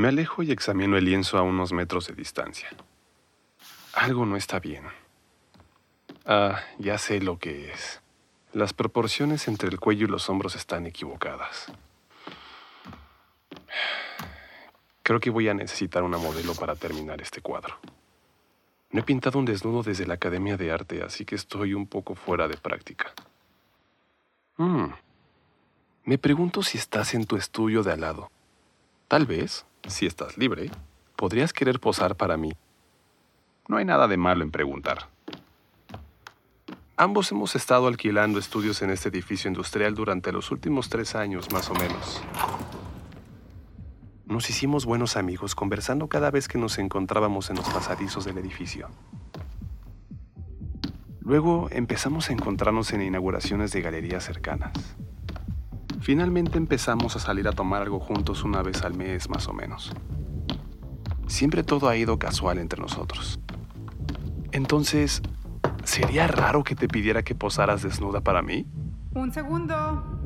Me alejo y examino el lienzo a unos metros de distancia. Algo no está bien. Ah, ya sé lo que es. Las proporciones entre el cuello y los hombros están equivocadas. Creo que voy a necesitar una modelo para terminar este cuadro. No he pintado un desnudo desde la Academia de Arte, así que estoy un poco fuera de práctica. Hmm. Me pregunto si estás en tu estudio de al lado. Tal vez, si estás libre, podrías querer posar para mí. No hay nada de malo en preguntar. Ambos hemos estado alquilando estudios en este edificio industrial durante los últimos tres años, más o menos. Nos hicimos buenos amigos conversando cada vez que nos encontrábamos en los pasadizos del edificio. Luego empezamos a encontrarnos en inauguraciones de galerías cercanas. Finalmente empezamos a salir a tomar algo juntos una vez al mes más o menos. Siempre todo ha ido casual entre nosotros. Entonces, ¿sería raro que te pidiera que posaras desnuda para mí? Un segundo.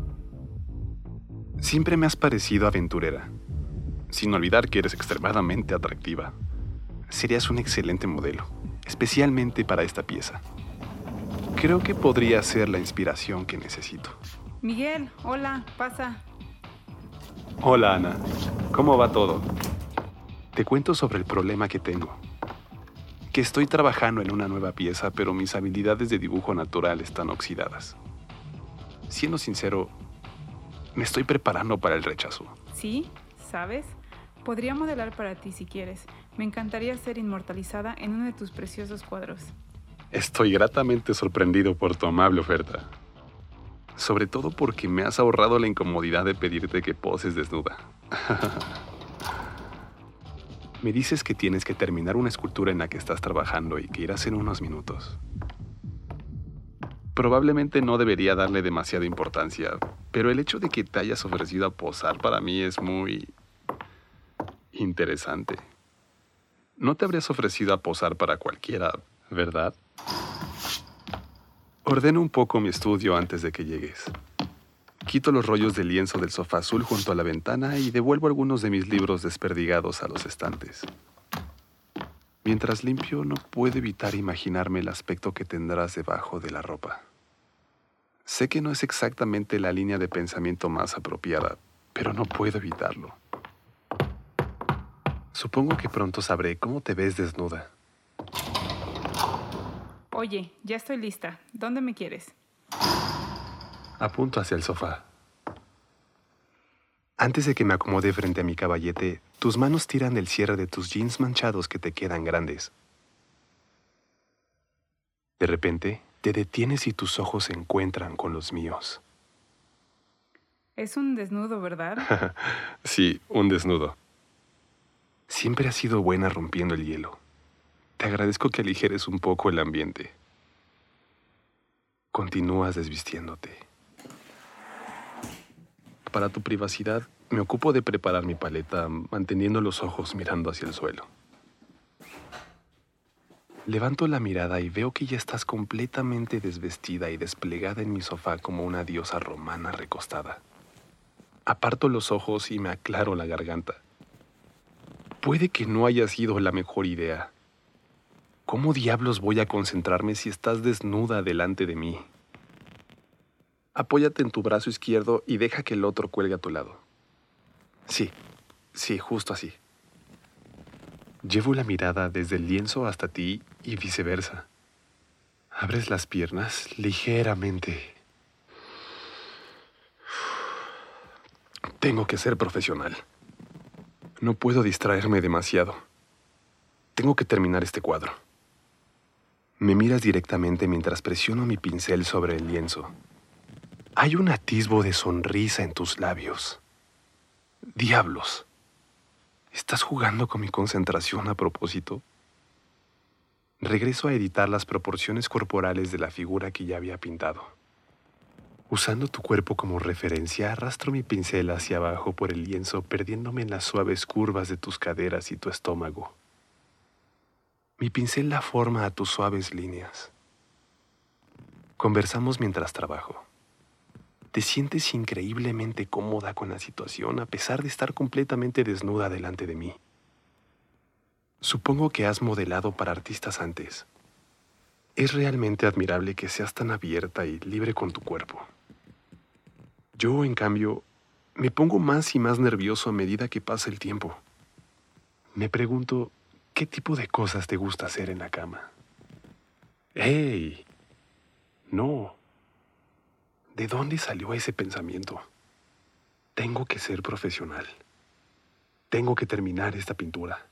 Siempre me has parecido aventurera sin olvidar que eres extremadamente atractiva. Serías un excelente modelo, especialmente para esta pieza. Creo que podría ser la inspiración que necesito. Miguel, hola, pasa. Hola Ana, ¿cómo va todo? Te cuento sobre el problema que tengo. Que estoy trabajando en una nueva pieza, pero mis habilidades de dibujo natural están oxidadas. Siendo sincero, me estoy preparando para el rechazo. ¿Sí? ¿Sabes? Podría modelar para ti si quieres. Me encantaría ser inmortalizada en uno de tus preciosos cuadros. Estoy gratamente sorprendido por tu amable oferta. Sobre todo porque me has ahorrado la incomodidad de pedirte que poses desnuda. me dices que tienes que terminar una escultura en la que estás trabajando y que irás en unos minutos. Probablemente no debería darle demasiada importancia, pero el hecho de que te hayas ofrecido a posar para mí es muy Interesante. No te habrías ofrecido a posar para cualquiera, ¿verdad? Ordeno un poco mi estudio antes de que llegues. Quito los rollos de lienzo del sofá azul junto a la ventana y devuelvo algunos de mis libros desperdigados a los estantes. Mientras limpio, no puedo evitar imaginarme el aspecto que tendrás debajo de la ropa. Sé que no es exactamente la línea de pensamiento más apropiada, pero no puedo evitarlo. Supongo que pronto sabré cómo te ves desnuda. Oye, ya estoy lista. ¿Dónde me quieres? Apunto hacia el sofá. Antes de que me acomode frente a mi caballete, tus manos tiran el cierre de tus jeans manchados que te quedan grandes. De repente, te detienes y tus ojos se encuentran con los míos. Es un desnudo, ¿verdad? sí, un desnudo. Siempre has sido buena rompiendo el hielo. Te agradezco que aligeres un poco el ambiente. Continúas desvistiéndote. Para tu privacidad, me ocupo de preparar mi paleta manteniendo los ojos mirando hacia el suelo. Levanto la mirada y veo que ya estás completamente desvestida y desplegada en mi sofá como una diosa romana recostada. Aparto los ojos y me aclaro la garganta. Puede que no haya sido la mejor idea. ¿Cómo diablos voy a concentrarme si estás desnuda delante de mí? Apóyate en tu brazo izquierdo y deja que el otro cuelgue a tu lado. Sí, sí, justo así. Llevo la mirada desde el lienzo hasta ti y viceversa. Abres las piernas ligeramente. Tengo que ser profesional. No puedo distraerme demasiado. Tengo que terminar este cuadro. Me miras directamente mientras presiono mi pincel sobre el lienzo. Hay un atisbo de sonrisa en tus labios. Diablos. ¿Estás jugando con mi concentración a propósito? Regreso a editar las proporciones corporales de la figura que ya había pintado. Usando tu cuerpo como referencia, arrastro mi pincel hacia abajo por el lienzo, perdiéndome en las suaves curvas de tus caderas y tu estómago. Mi pincel da forma a tus suaves líneas. Conversamos mientras trabajo. Te sientes increíblemente cómoda con la situación a pesar de estar completamente desnuda delante de mí. Supongo que has modelado para artistas antes. Es realmente admirable que seas tan abierta y libre con tu cuerpo. Yo, en cambio, me pongo más y más nervioso a medida que pasa el tiempo. Me pregunto, ¿qué tipo de cosas te gusta hacer en la cama? ¡Ey! No. ¿De dónde salió ese pensamiento? Tengo que ser profesional. Tengo que terminar esta pintura.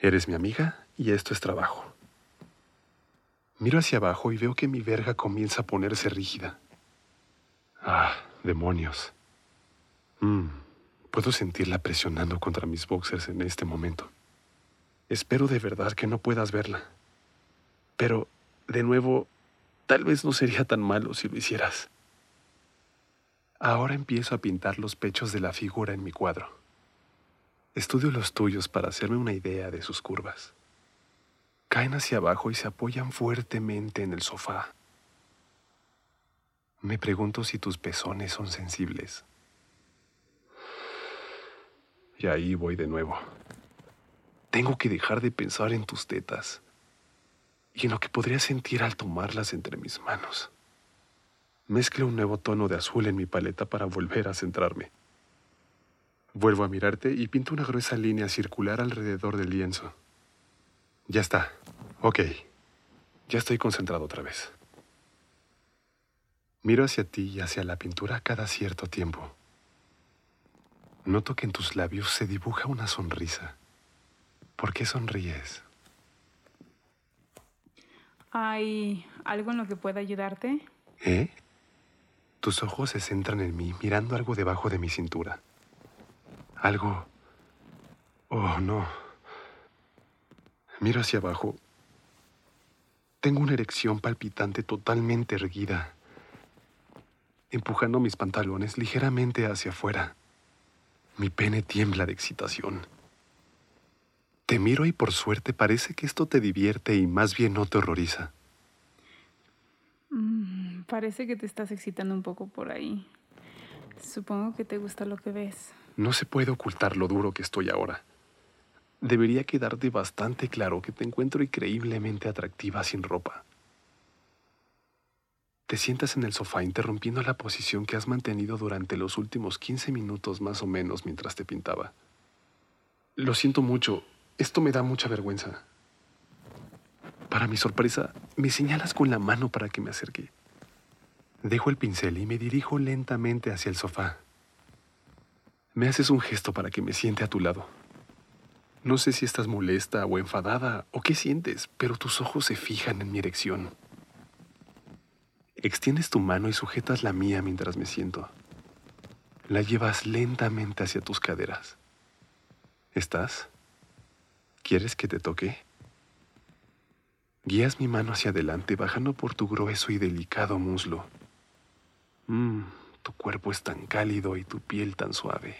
Eres mi amiga y esto es trabajo. Miro hacia abajo y veo que mi verga comienza a ponerse rígida. Ah, demonios. Mm, puedo sentirla presionando contra mis boxers en este momento. Espero de verdad que no puedas verla. Pero, de nuevo, tal vez no sería tan malo si lo hicieras. Ahora empiezo a pintar los pechos de la figura en mi cuadro. Estudio los tuyos para hacerme una idea de sus curvas. Caen hacia abajo y se apoyan fuertemente en el sofá. Me pregunto si tus pezones son sensibles. Y ahí voy de nuevo. Tengo que dejar de pensar en tus tetas y en lo que podría sentir al tomarlas entre mis manos. Mezclo un nuevo tono de azul en mi paleta para volver a centrarme. Vuelvo a mirarte y pinto una gruesa línea circular alrededor del lienzo. Ya está. Ok. Ya estoy concentrado otra vez. Miro hacia ti y hacia la pintura cada cierto tiempo. Noto que en tus labios se dibuja una sonrisa. ¿Por qué sonríes? ¿Hay algo en lo que pueda ayudarte? ¿Eh? Tus ojos se centran en mí, mirando algo debajo de mi cintura. Algo... Oh, no. Miro hacia abajo. Tengo una erección palpitante totalmente erguida, empujando mis pantalones ligeramente hacia afuera. Mi pene tiembla de excitación. Te miro y por suerte parece que esto te divierte y más bien no te horroriza. Mm, parece que te estás excitando un poco por ahí. Supongo que te gusta lo que ves. No se puede ocultar lo duro que estoy ahora. Debería quedarte bastante claro que te encuentro increíblemente atractiva sin ropa. Te sientas en el sofá interrumpiendo la posición que has mantenido durante los últimos 15 minutos más o menos mientras te pintaba. Lo siento mucho, esto me da mucha vergüenza. Para mi sorpresa, me señalas con la mano para que me acerque. Dejo el pincel y me dirijo lentamente hacia el sofá. Me haces un gesto para que me siente a tu lado. No sé si estás molesta o enfadada o qué sientes, pero tus ojos se fijan en mi erección. Extiendes tu mano y sujetas la mía mientras me siento. La llevas lentamente hacia tus caderas. ¿Estás? ¿Quieres que te toque? Guías mi mano hacia adelante bajando por tu grueso y delicado muslo. Mmm, tu cuerpo es tan cálido y tu piel tan suave.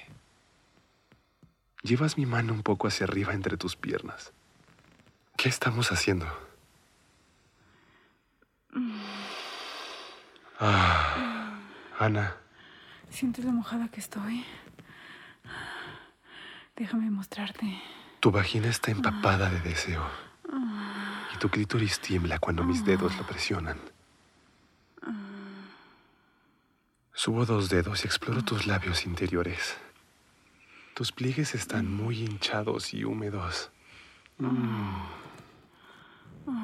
Llevas mi mano un poco hacia arriba entre tus piernas. ¿Qué estamos haciendo? Ah, Ana. ¿Sientes lo mojada que estoy? Déjame mostrarte. Tu vagina está empapada de deseo. Y tu clítoris tiembla cuando mis dedos lo presionan. Subo dos dedos y exploro tus labios interiores. Tus pliegues están muy hinchados y húmedos.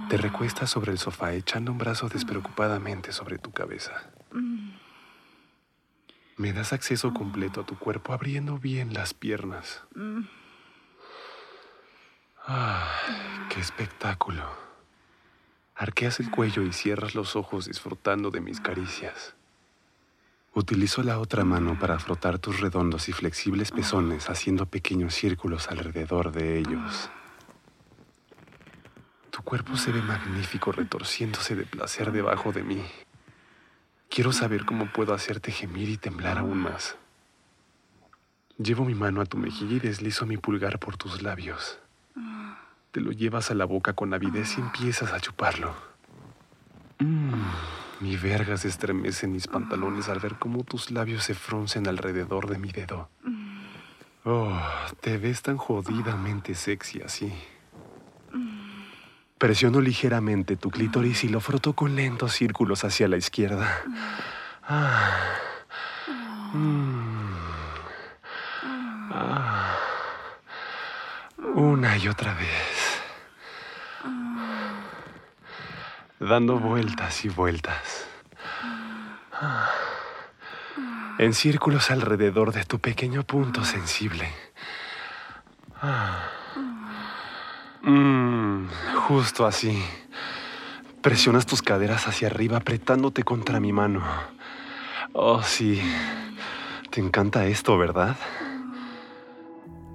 Te recuestas sobre el sofá echando un brazo despreocupadamente sobre tu cabeza. Me das acceso completo a tu cuerpo abriendo bien las piernas. Ah, qué espectáculo. Arqueas el cuello y cierras los ojos disfrutando de mis caricias. Utilizo la otra mano para frotar tus redondos y flexibles pezones haciendo pequeños círculos alrededor de ellos. Tu cuerpo se ve magnífico retorciéndose de placer debajo de mí. Quiero saber cómo puedo hacerte gemir y temblar aún más. Llevo mi mano a tu mejilla y deslizo mi pulgar por tus labios. Te lo llevas a la boca con avidez y empiezas a chuparlo. Mm, Mi verga se estremece en mis pantalones al ver cómo tus labios se fruncen alrededor de mi dedo. Oh, te ves tan jodidamente sexy así. Presiono ligeramente tu clítoris y lo froto con lentos círculos hacia la izquierda. Ah. Mm. Una y otra vez. Dando vueltas y vueltas. En círculos alrededor de tu pequeño punto sensible. Mm, justo así. Presionas tus caderas hacia arriba apretándote contra mi mano. Oh, sí. Te encanta esto, ¿verdad?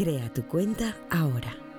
Crea tu cuenta ahora.